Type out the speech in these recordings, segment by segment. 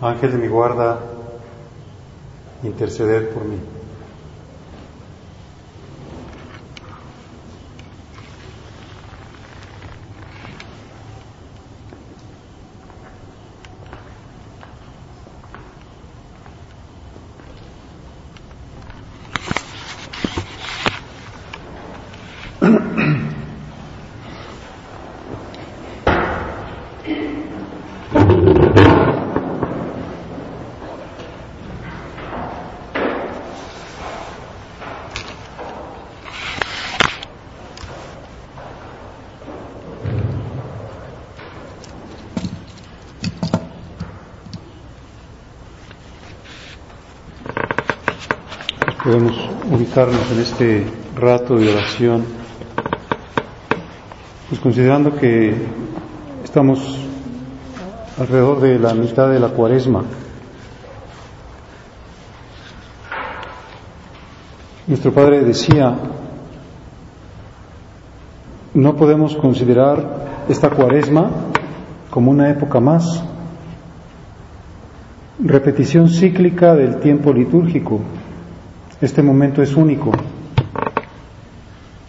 Ángel de mi guarda, interceder por mí. podemos en este rato de oración, pues considerando que estamos alrededor de la mitad de la cuaresma. Nuestro Padre decía, no podemos considerar esta cuaresma como una época más, repetición cíclica del tiempo litúrgico, este momento es único.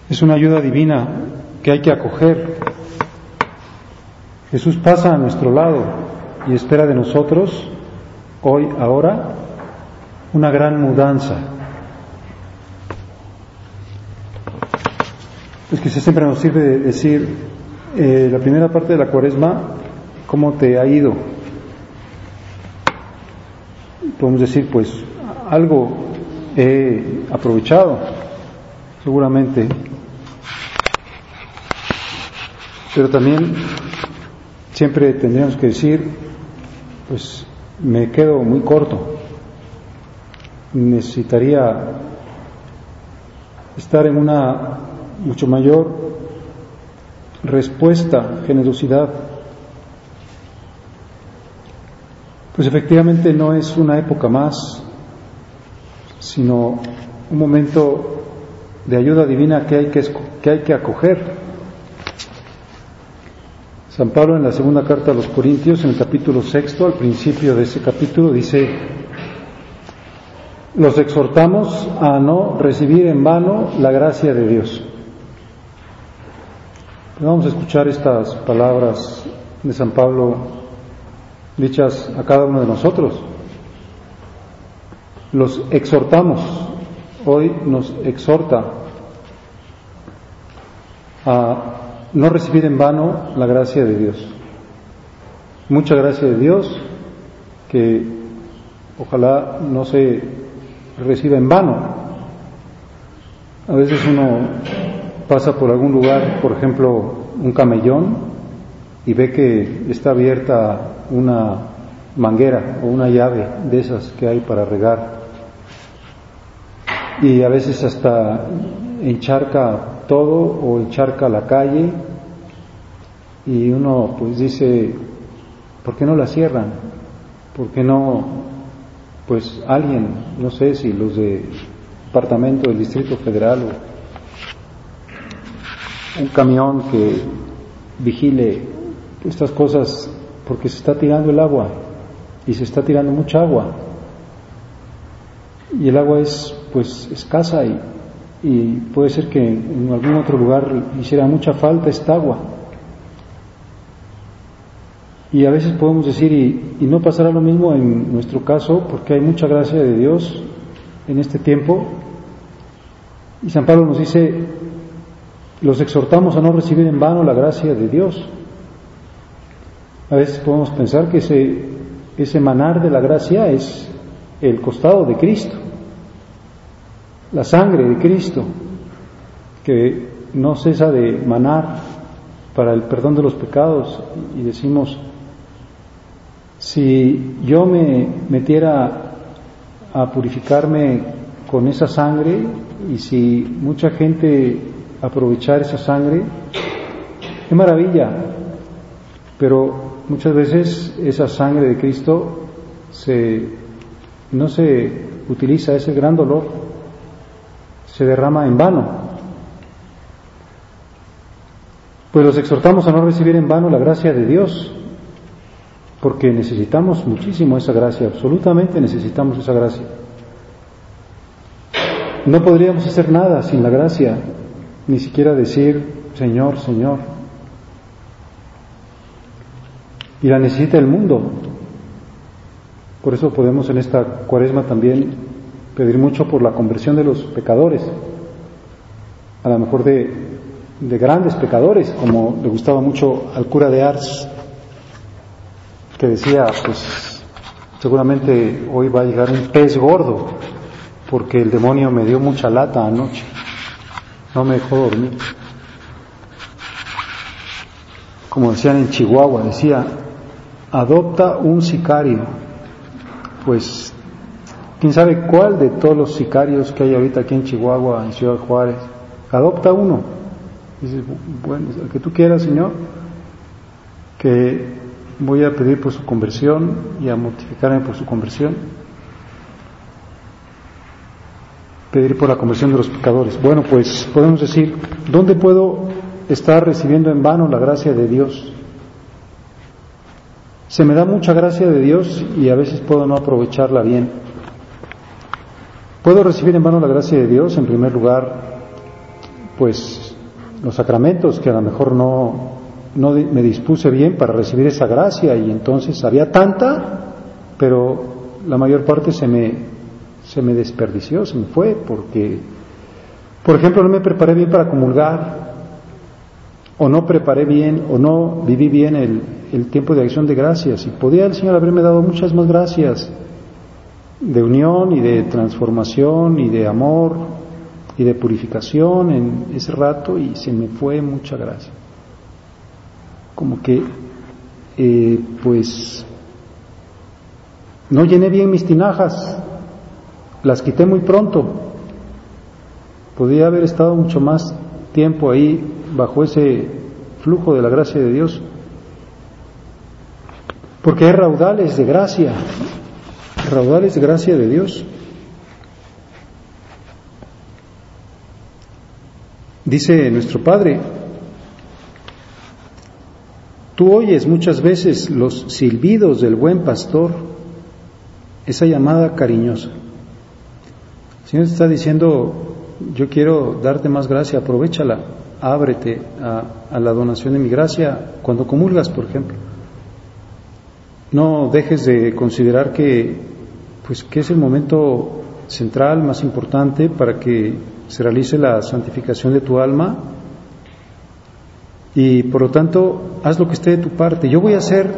Es una ayuda divina que hay que acoger. Jesús pasa a nuestro lado y espera de nosotros, hoy, ahora, una gran mudanza. Es que siempre nos sirve de decir, eh, la primera parte de la cuaresma, ¿cómo te ha ido? Podemos decir, pues, algo he aprovechado, seguramente. Pero también siempre tendríamos que decir, pues me quedo muy corto. Necesitaría estar en una mucho mayor respuesta, generosidad. Pues efectivamente no es una época más sino un momento de ayuda divina que hay que, que hay que acoger. San Pablo en la segunda carta a los Corintios, en el capítulo sexto, al principio de ese capítulo, dice, los exhortamos a no recibir en vano la gracia de Dios. Vamos a escuchar estas palabras de San Pablo dichas a cada uno de nosotros los exhortamos, hoy nos exhorta a no recibir en vano la gracia de Dios. Mucha gracia de Dios que ojalá no se reciba en vano. A veces uno pasa por algún lugar, por ejemplo, un camellón, y ve que está abierta una manguera o una llave de esas que hay para regar y a veces hasta encharca todo o encharca la calle y uno pues dice, ¿por qué no la cierran? ¿Por qué no, pues alguien, no sé si los de departamento del Distrito Federal o un camión que vigile estas cosas porque se está tirando el agua y se está tirando mucha agua y el agua es pues escasa y, puede ser que en algún otro lugar hiciera mucha falta esta agua. Y a veces podemos decir, y, y, no pasará lo mismo en nuestro caso, porque hay mucha gracia de Dios en este tiempo. Y San Pablo nos dice, los exhortamos a no recibir en vano la gracia de Dios. A veces podemos pensar que ese, ese manar de la gracia es el costado de Cristo la sangre de Cristo, que no cesa de manar para el perdón de los pecados, y decimos, Si yo me metiera a purificarme con esa sangre y si mucha gente aprovechar esa sangre, es maravilla, pero muchas veces esa sangre de Cristo se, no se utiliza, ese gran dolor se derrama en vano. Pues los exhortamos a no recibir en vano la gracia de Dios, porque necesitamos muchísimo esa gracia, absolutamente necesitamos esa gracia. No podríamos hacer nada sin la gracia, ni siquiera decir Señor, Señor. Y la necesita el mundo. Por eso podemos en esta cuaresma también pedir mucho por la conversión de los pecadores, a lo mejor de de grandes pecadores, como le gustaba mucho al cura de Ars, que decía, pues seguramente hoy va a llegar un pez gordo, porque el demonio me dio mucha lata anoche, no me dejó dormir. Como decían en Chihuahua, decía, adopta un sicario, pues quién sabe cuál de todos los sicarios que hay ahorita aquí en Chihuahua, en Ciudad Juárez, adopta uno Dice, bueno, el que tú quieras, Señor, que voy a pedir por su conversión y a mortificarme por su conversión. Pedir por la conversión de los pecadores. Bueno, pues podemos decir, ¿dónde puedo estar recibiendo en vano la gracia de Dios? Se me da mucha gracia de Dios y a veces puedo no aprovecharla bien. Puedo recibir en vano la gracia de Dios, en primer lugar, pues los sacramentos, que a lo mejor no, no me dispuse bien para recibir esa gracia y entonces había tanta, pero la mayor parte se me, se me desperdició, se me fue, porque, por ejemplo, no me preparé bien para comulgar, o no preparé bien, o no viví bien el, el tiempo de acción de gracias, y podía el Señor haberme dado muchas más gracias de unión y de transformación y de amor y de purificación en ese rato y se me fue mucha gracia. Como que, eh, pues, no llené bien mis tinajas, las quité muy pronto. Podía haber estado mucho más tiempo ahí bajo ese flujo de la gracia de Dios. Porque hay raudales de gracia, raudales de gracia de Dios. Dice nuestro Padre, tú oyes muchas veces los silbidos del buen pastor, esa llamada cariñosa. El Señor está diciendo, yo quiero darte más gracia, aprovechala, ábrete a la donación de mi gracia cuando comulgas, por ejemplo. No dejes de considerar que, pues, que es el momento central, más importante para que se realice la santificación de tu alma y por lo tanto haz lo que esté de tu parte. Yo voy a hacer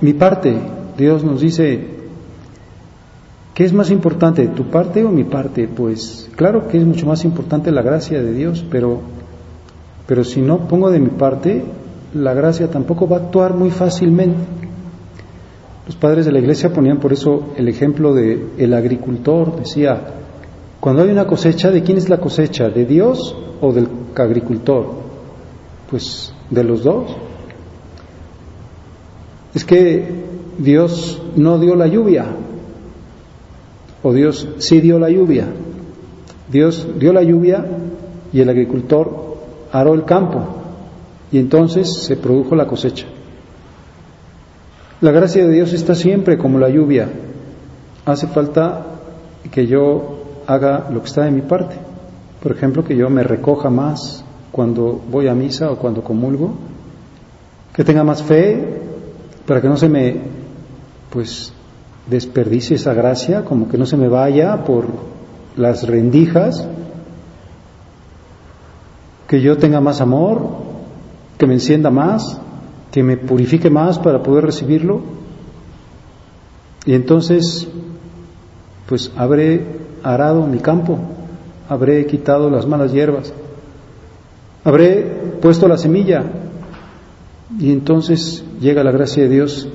mi parte. Dios nos dice, ¿qué es más importante, tu parte o mi parte? Pues claro que es mucho más importante la gracia de Dios, pero, pero si no pongo de mi parte, la gracia tampoco va a actuar muy fácilmente. Los padres de la iglesia ponían por eso el ejemplo de el agricultor, decía, cuando hay una cosecha, ¿de quién es la cosecha? ¿De Dios o del agricultor? Pues de los dos. Es que Dios no dio la lluvia, o Dios sí dio la lluvia. Dios dio la lluvia y el agricultor aró el campo y entonces se produjo la cosecha. La gracia de Dios está siempre como la lluvia. Hace falta que yo haga lo que está de mi parte. Por ejemplo, que yo me recoja más cuando voy a misa o cuando comulgo, que tenga más fe para que no se me pues desperdicie esa gracia, como que no se me vaya por las rendijas, que yo tenga más amor, que me encienda más, que me purifique más para poder recibirlo. Y entonces, pues habré arado mi campo, habré quitado las malas hierbas, habré puesto la semilla y entonces llega la gracia de Dios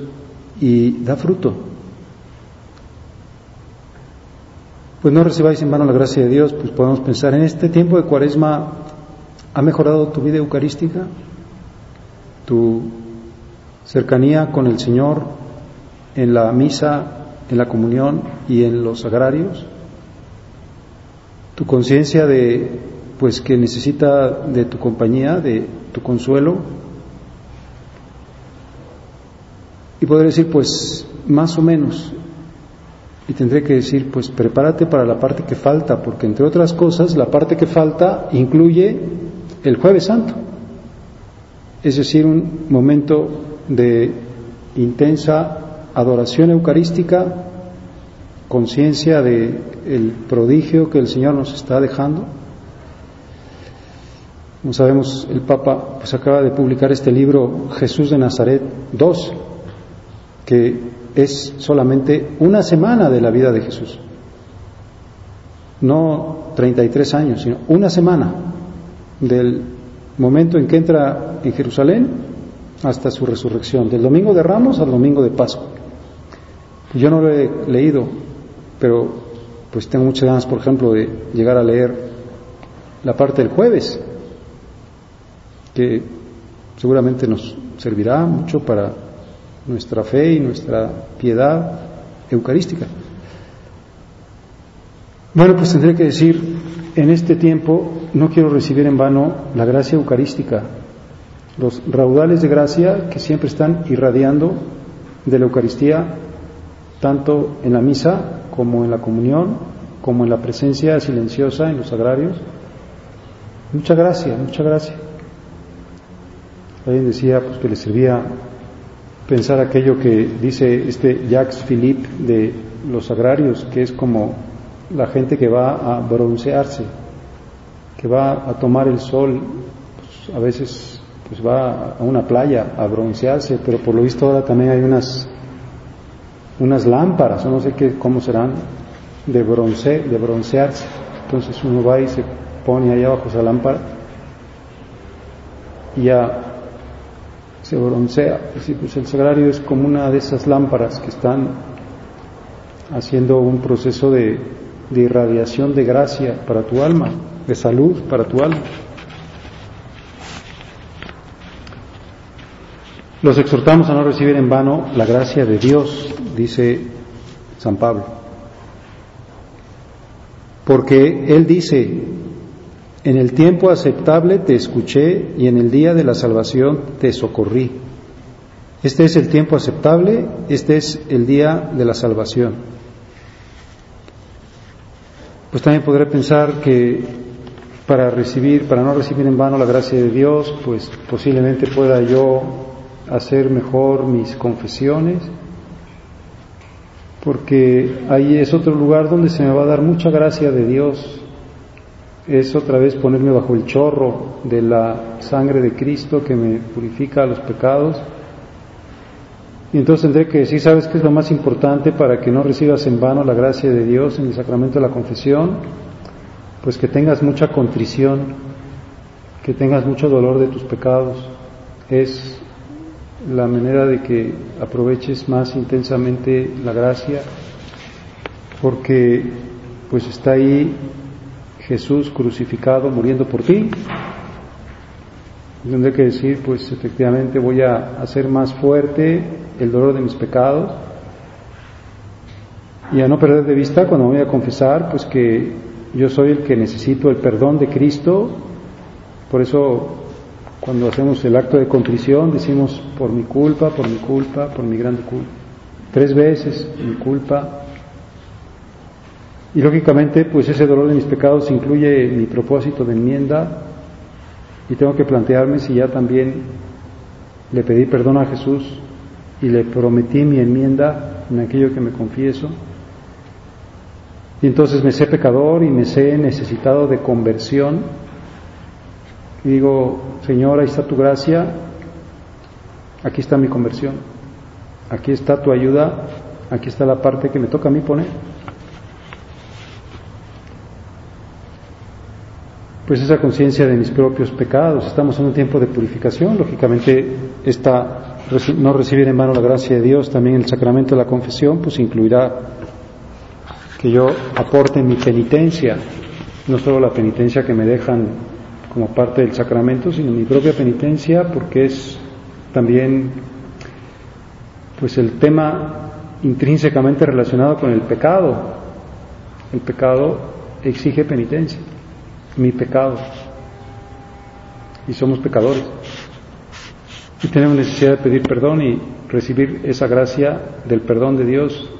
y da fruto. Pues no recibáis en vano la gracia de Dios, pues podemos pensar, en este tiempo de cuaresma, ¿ha mejorado tu vida eucarística? ¿Tu cercanía con el Señor en la misa, en la comunión y en los agrarios? ¿Tu conciencia de, pues, que necesita de tu compañía, de tu consuelo? Y podré decir, pues, más o menos, y tendré que decir, pues prepárate para la parte que falta, porque entre otras cosas, la parte que falta incluye el jueves santo, es decir, un momento de intensa adoración eucarística, conciencia de el prodigio que el Señor nos está dejando. Como sabemos, el Papa pues acaba de publicar este libro Jesús de Nazaret 2, que es solamente una semana de la vida de Jesús. No 33 años, sino una semana del momento en que entra en Jerusalén hasta su resurrección, del domingo de Ramos al domingo de Pascua. Yo no lo he leído, pero pues tengo muchas ganas, por ejemplo, de llegar a leer la parte del jueves, que seguramente nos servirá mucho para nuestra fe y nuestra piedad eucarística. Bueno, pues tendré que decir, en este tiempo no quiero recibir en vano la gracia eucarística, los raudales de gracia que siempre están irradiando de la Eucaristía, tanto en la misa como en la comunión, como en la presencia silenciosa en los agrarios. Mucha gracia, mucha gracia. Alguien decía pues, que le servía pensar aquello que dice este Jacques Philippe de los agrarios, que es como la gente que va a broncearse, que va a tomar el sol, pues, a veces pues va a una playa a broncearse, pero por lo visto ahora también hay unas unas lámparas, o no sé qué, cómo serán, de bronce, de broncearse. Entonces uno va y se pone ahí abajo esa lámpara y ya se broncea. pues el sagrario es como una de esas lámparas que están haciendo un proceso de, de irradiación de gracia para tu alma, de salud para tu alma. Los exhortamos a no recibir en vano la gracia de Dios, dice San Pablo. Porque Él dice, en el tiempo aceptable te escuché y en el día de la salvación te socorrí. Este es el tiempo aceptable, este es el día de la salvación. Pues también podré pensar que para recibir, para no recibir en vano la gracia de Dios, pues posiblemente pueda yo hacer mejor mis confesiones, porque ahí es otro lugar donde se me va a dar mucha gracia de Dios es otra vez ponerme bajo el chorro de la sangre de Cristo que me purifica los pecados. Y entonces tendré que decir, ¿sabes qué es lo más importante para que no recibas en vano la gracia de Dios en el sacramento de la confesión? Pues que tengas mucha contrición, que tengas mucho dolor de tus pecados. Es la manera de que aproveches más intensamente la gracia, porque pues está ahí Jesús crucificado muriendo por ti. Tendré que decir, pues efectivamente voy a hacer más fuerte el dolor de mis pecados y a no perder de vista cuando voy a confesar, pues que yo soy el que necesito el perdón de Cristo. Por eso cuando hacemos el acto de contrición decimos por mi culpa, por mi culpa, por mi grande culpa. Tres veces mi culpa, y lógicamente, pues ese dolor de mis pecados incluye mi propósito de enmienda y tengo que plantearme si ya también le pedí perdón a Jesús y le prometí mi enmienda en aquello que me confieso. Y entonces me sé pecador y me sé necesitado de conversión. Y digo, Señor, ahí está tu gracia, aquí está mi conversión, aquí está tu ayuda, aquí está la parte que me toca a mí poner. pues esa conciencia de mis propios pecados. Estamos en un tiempo de purificación, lógicamente esta no recibir en mano la gracia de Dios, también el sacramento de la confesión, pues incluirá que yo aporte mi penitencia, no solo la penitencia que me dejan como parte del sacramento, sino mi propia penitencia, porque es también pues el tema intrínsecamente relacionado con el pecado. El pecado exige penitencia, mi pecado. Y somos pecadores. Y tenemos necesidad de pedir perdón y recibir esa gracia del perdón de Dios.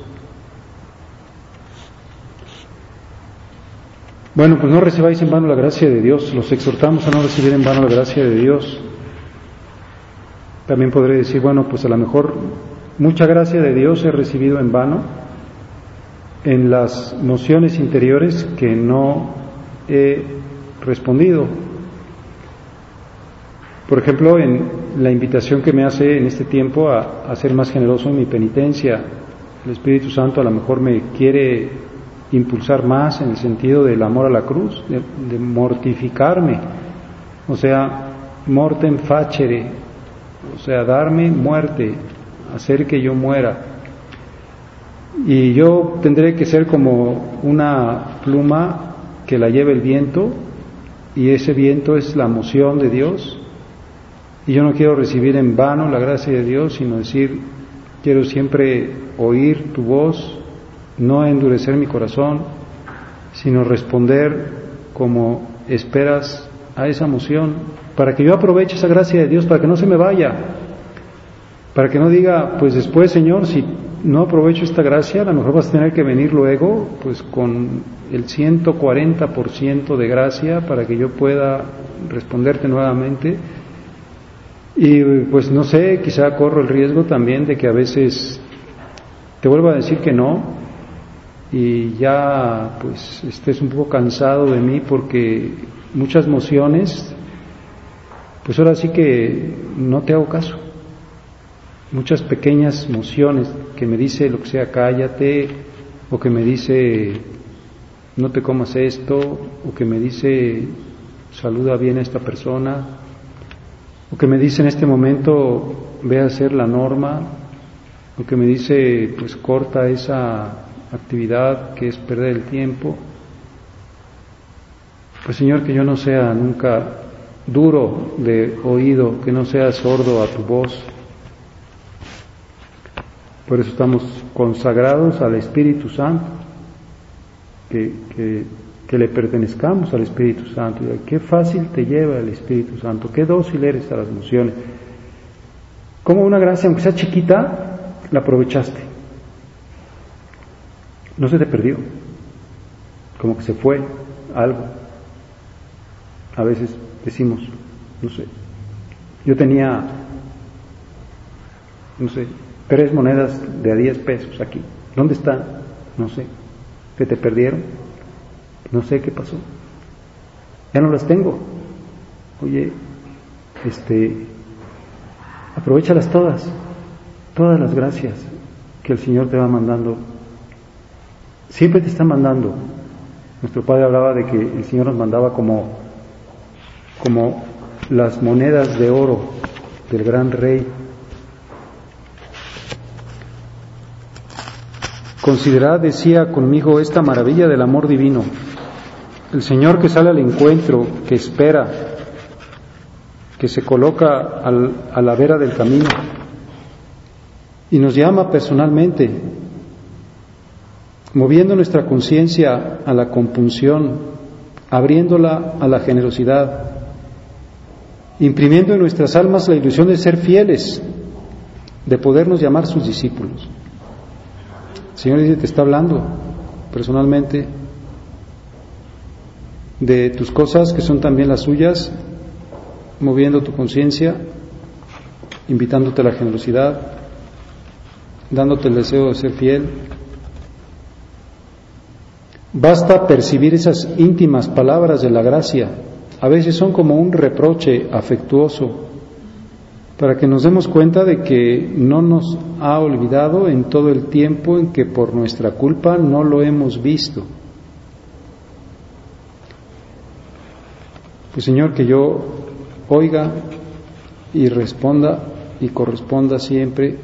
Bueno, pues no recibáis en vano la gracia de Dios, los exhortamos a no recibir en vano la gracia de Dios. También podré decir, bueno, pues a lo mejor mucha gracia de Dios he recibido en vano en las mociones interiores que no he respondido. Por ejemplo, en la invitación que me hace en este tiempo a, ser más generoso en mi penitencia. El Espíritu Santo a lo mejor me quiere impulsar más en el sentido del amor a la cruz, de, mortificarme, o sea, mortem facere, o sea, darme muerte, hacer que yo muera. Y yo tendré que ser como una pluma que la lleve el viento, y ese viento es la moción de Dios. Y yo no quiero recibir en vano la gracia de Dios, sino decir, quiero siempre oír tu voz, no endurecer mi corazón, sino responder como esperas a esa moción, para que yo aproveche esa gracia de Dios, para que no se me vaya, para que no diga, pues después, Señor, si no aprovecho esta gracia, a lo mejor vas a tener que venir luego, pues con el 140% de gracia para que yo pueda responderte nuevamente. Y pues no sé, quizá corro el riesgo también de que a veces te vuelva a decir que no y ya pues estés un poco cansado de mí porque muchas mociones, pues ahora sí que no te hago caso. Muchas pequeñas mociones que me dice lo que sea cállate o que me dice no te comas esto o que me dice saluda bien a esta persona o que me dice en este momento ve a hacer la norma o que me dice pues corta esa actividad que es perder el tiempo pues Señor que yo no sea nunca duro de oído que no sea sordo a tu voz por eso estamos consagrados al Espíritu Santo, que, le pertenezcamos al Espíritu Santo. Qué fácil te lleva el Espíritu Santo, qué dócil eres a las emociones. Como una gracia, aunque sea chiquita, la aprovechaste. No se te perdió, como que se fue algo. A veces decimos, no sé, yo tenía, no sé, tres monedas de a diez pesos aquí. ¿Dónde están? No sé. ¿Se te perdieron? No sé qué pasó. Ya no las tengo. Oye, este, aprovechalas todas, todas las gracias que el Señor te va mandando. Siempre te está mandando. Nuestro padre hablaba de que el Señor nos mandaba como, como las monedas de oro del gran rey Considerad, decía conmigo, esta maravilla del amor divino. El Señor que sale al encuentro, que espera, que se coloca a la vera del camino y nos llama personalmente, moviendo nuestra conciencia a la compunción, abriéndola a la generosidad, imprimiendo en nuestras almas la ilusión de ser fieles, de podernos llamar sus discípulos. Señor dice, te está hablando personalmente de tus cosas que son también las suyas, moviendo tu conciencia, invitándote a la generosidad, dándote el deseo de ser fiel. Basta percibir esas íntimas palabras de la gracia. A veces son como un reproche afectuoso para que nos demos cuenta de que no nos ha olvidado en todo el tiempo en que por nuestra culpa no lo hemos visto. Pues Señor, que yo oiga y responda y corresponda siempre.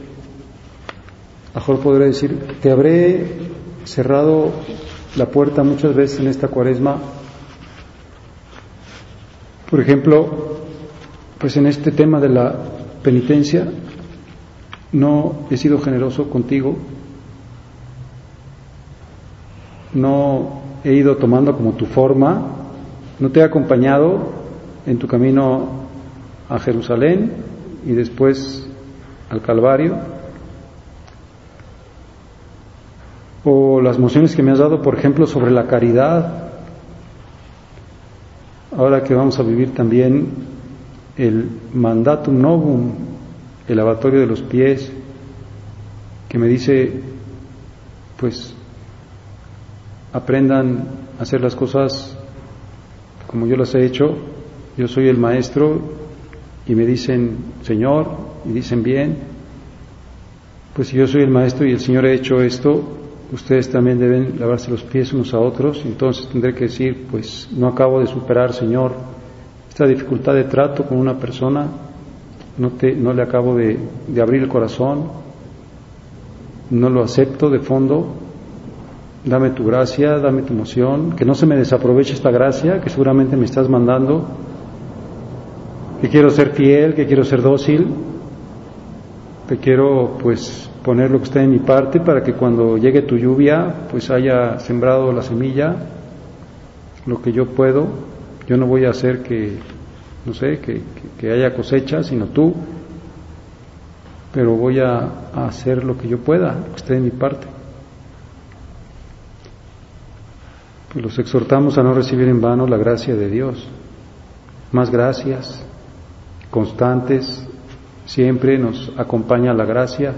Mejor podré decir, te habré cerrado la puerta muchas veces en esta cuaresma. Por ejemplo, pues en este tema de la penitencia, no he sido generoso contigo, no he ido tomando como tu forma, no te he acompañado en tu camino a Jerusalén y después al Calvario, o las mociones que me has dado, por ejemplo, sobre la caridad, ahora que vamos a vivir también el mandatum novum, el lavatorio de los pies, que me dice, pues, aprendan a hacer las cosas como yo las he hecho, yo soy el maestro y me dicen Señor y dicen bien, pues si yo soy el maestro y el Señor ha hecho esto, ustedes también deben lavarse los pies unos a otros, entonces tendré que decir, pues no acabo de superar, Señor, esta dificultad de trato con una persona, no, te, no le acabo de, de abrir el corazón, no lo acepto de fondo, dame tu gracia, dame tu emoción, que no se me desaproveche esta gracia que seguramente me estás mandando, que quiero ser fiel, que quiero ser dócil, que quiero pues poner lo que está en mi parte para que cuando llegue tu lluvia pues haya sembrado la semilla, lo que yo puedo, yo no voy a hacer que, no sé, que, que haya cosecha, sino tú, pero voy a, hacer lo que yo pueda, lo que esté en mi parte. los exhortamos a no recibir en vano la gracia de Dios. Más gracias, constantes, siempre nos acompaña la gracia.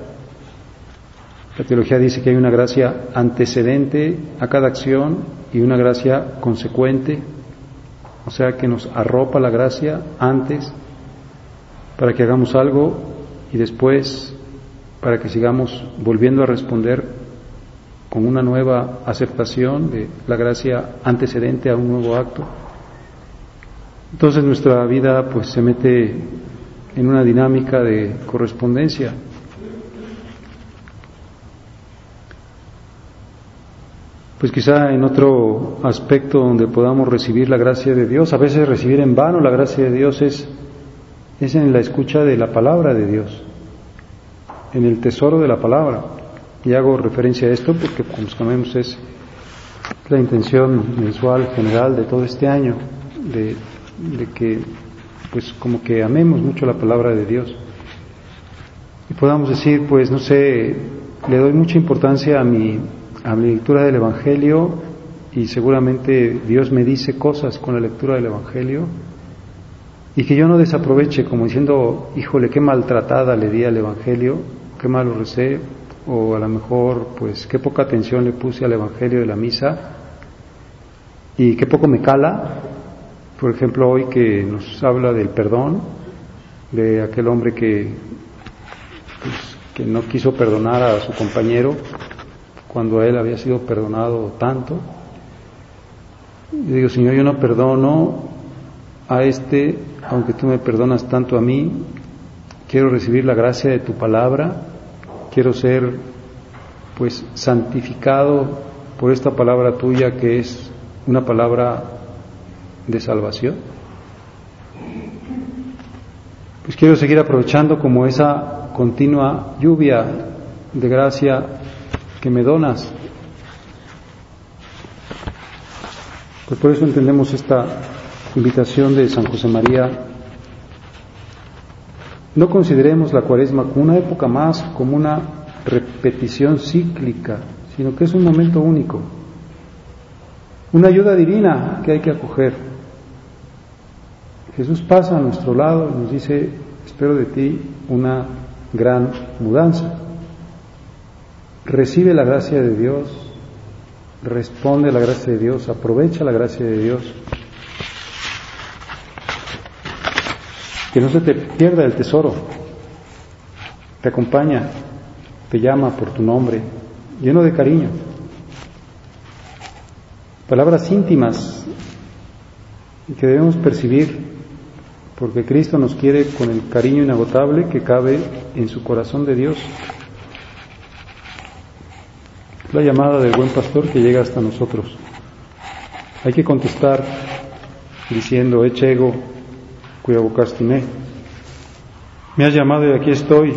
La teología dice que hay una gracia antecedente a cada acción y una gracia consecuente, o sea que nos arropa la gracia antes para que hagamos algo y después para que sigamos volviendo a responder con una nueva aceptación de la gracia antecedente a un nuevo acto. Entonces nuestra vida pues se mete en una dinámica de correspondencia. Pues quizá en otro aspecto donde podamos recibir la gracia de Dios, a veces recibir en vano la gracia de Dios es, es en la escucha de la palabra de Dios, en el tesoro de la palabra. Y hago referencia a esto porque, como sabemos, es la intención mensual general de todo este año, de, que, pues, como que amemos mucho la palabra de Dios. Y podamos decir, pues, no sé, le doy mucha importancia a mi, a mi lectura del Evangelio y seguramente Dios me dice cosas con la lectura del Evangelio y que yo no desaproveche como diciendo, híjole, qué maltratada le di al Evangelio, qué mal lo recé, o a lo mejor pues qué poca atención le puse al Evangelio de la misa y qué poco me cala, por ejemplo hoy que nos habla del perdón, de aquel hombre que, pues, que no quiso perdonar a su compañero cuando a él había sido perdonado tanto. Y digo, Señor, yo no perdono a este, aunque tú me perdonas tanto a mí, quiero recibir la gracia de tu palabra quiero ser pues santificado por esta palabra tuya que es una palabra de salvación. Pues quiero seguir aprovechando como esa continua lluvia de gracia que me donas. Pues por eso entendemos esta invitación de San José María no consideremos la cuaresma como una época más, como una repetición cíclica, sino que es un momento único, una ayuda divina que hay que acoger. Jesús pasa a nuestro lado y nos dice, espero de ti una gran mudanza. Recibe la gracia de Dios, responde la gracia de Dios, aprovecha la gracia de Dios que no se te pierda el tesoro, te acompaña, te llama por tu nombre, lleno de cariño. Palabras íntimas que debemos percibir, porque Cristo nos quiere con el cariño inagotable que cabe en su corazón de Dios. La llamada del buen pastor que llega hasta nosotros. Hay que contestar diciendo, echego, cuya vocastimé. Me has llamado y aquí estoy.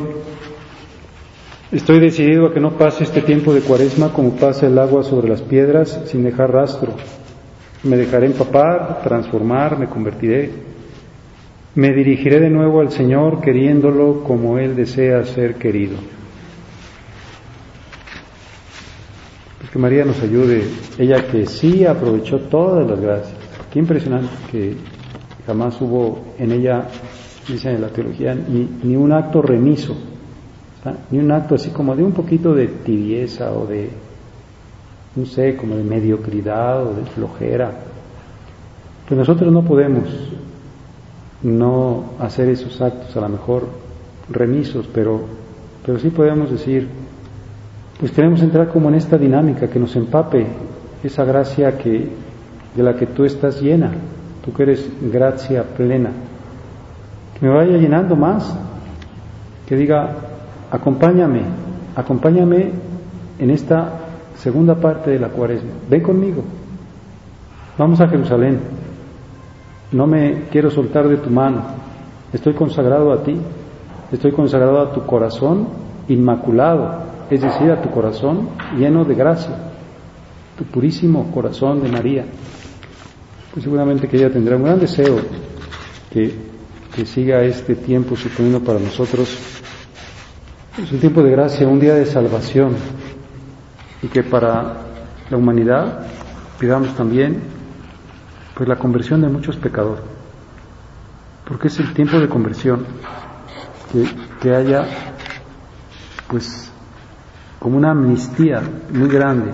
Estoy decidido a que no pase este tiempo de cuaresma como pasa el agua sobre las piedras sin dejar rastro. Me dejaré empapar, transformar, me convertiré. Me dirigiré de nuevo al Señor queriéndolo como Él desea ser querido. Que María nos ayude, ella que sí aprovechó todas las gracias. Qué impresionante que jamás hubo en ella, dice en la teología, ni, ni un acto remiso, ni un acto así como de un poquito de tibieza o de, no sé, como de mediocridad o de flojera. Que nosotros no podemos no hacer esos actos, a lo mejor remisos, pero, pero sí podemos decir, pues queremos entrar como en esta dinámica que nos empape esa gracia que, de la que tú estás llena, tú que eres gracia plena, que me vaya llenando más, que diga, acompáñame, acompáñame en esta segunda parte de la cuaresma, ven conmigo, vamos a Jerusalén, no me quiero soltar de tu mano, estoy consagrado a ti, estoy consagrado a tu corazón inmaculado, es decir, a tu corazón lleno de gracia, tu purísimo corazón de María. Pues seguramente que ella tendrá un gran deseo que, que siga este tiempo suponiendo para nosotros es un tiempo de gracia, un día de salvación y que para la humanidad pidamos también pues la conversión de muchos pecadores, porque es el tiempo de conversión, que, que haya pues como una amnistía muy grande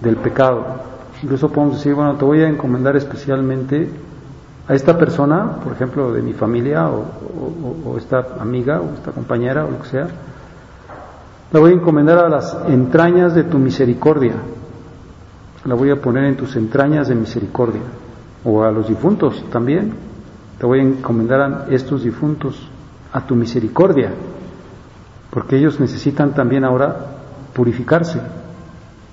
del pecado. Incluso podemos decir, bueno, te voy a encomendar especialmente a esta persona, por ejemplo, de mi familia o, esta amiga o esta compañera o lo que sea, la voy a encomendar a las entrañas de tu misericordia, la voy a poner en tus entrañas de misericordia, o a los difuntos también, te voy a encomendar a estos difuntos a tu misericordia, porque ellos necesitan también ahora purificarse,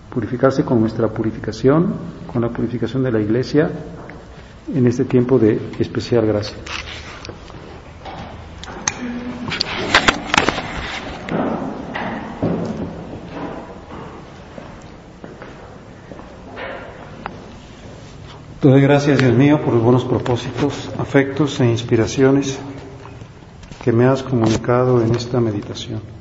purificarse con nuestra purificación, con la purificación de la Iglesia en este tiempo de especial gracia. Te doy gracias, Dios mío, por los buenos propósitos, afectos e inspiraciones que me has comunicado en esta meditación.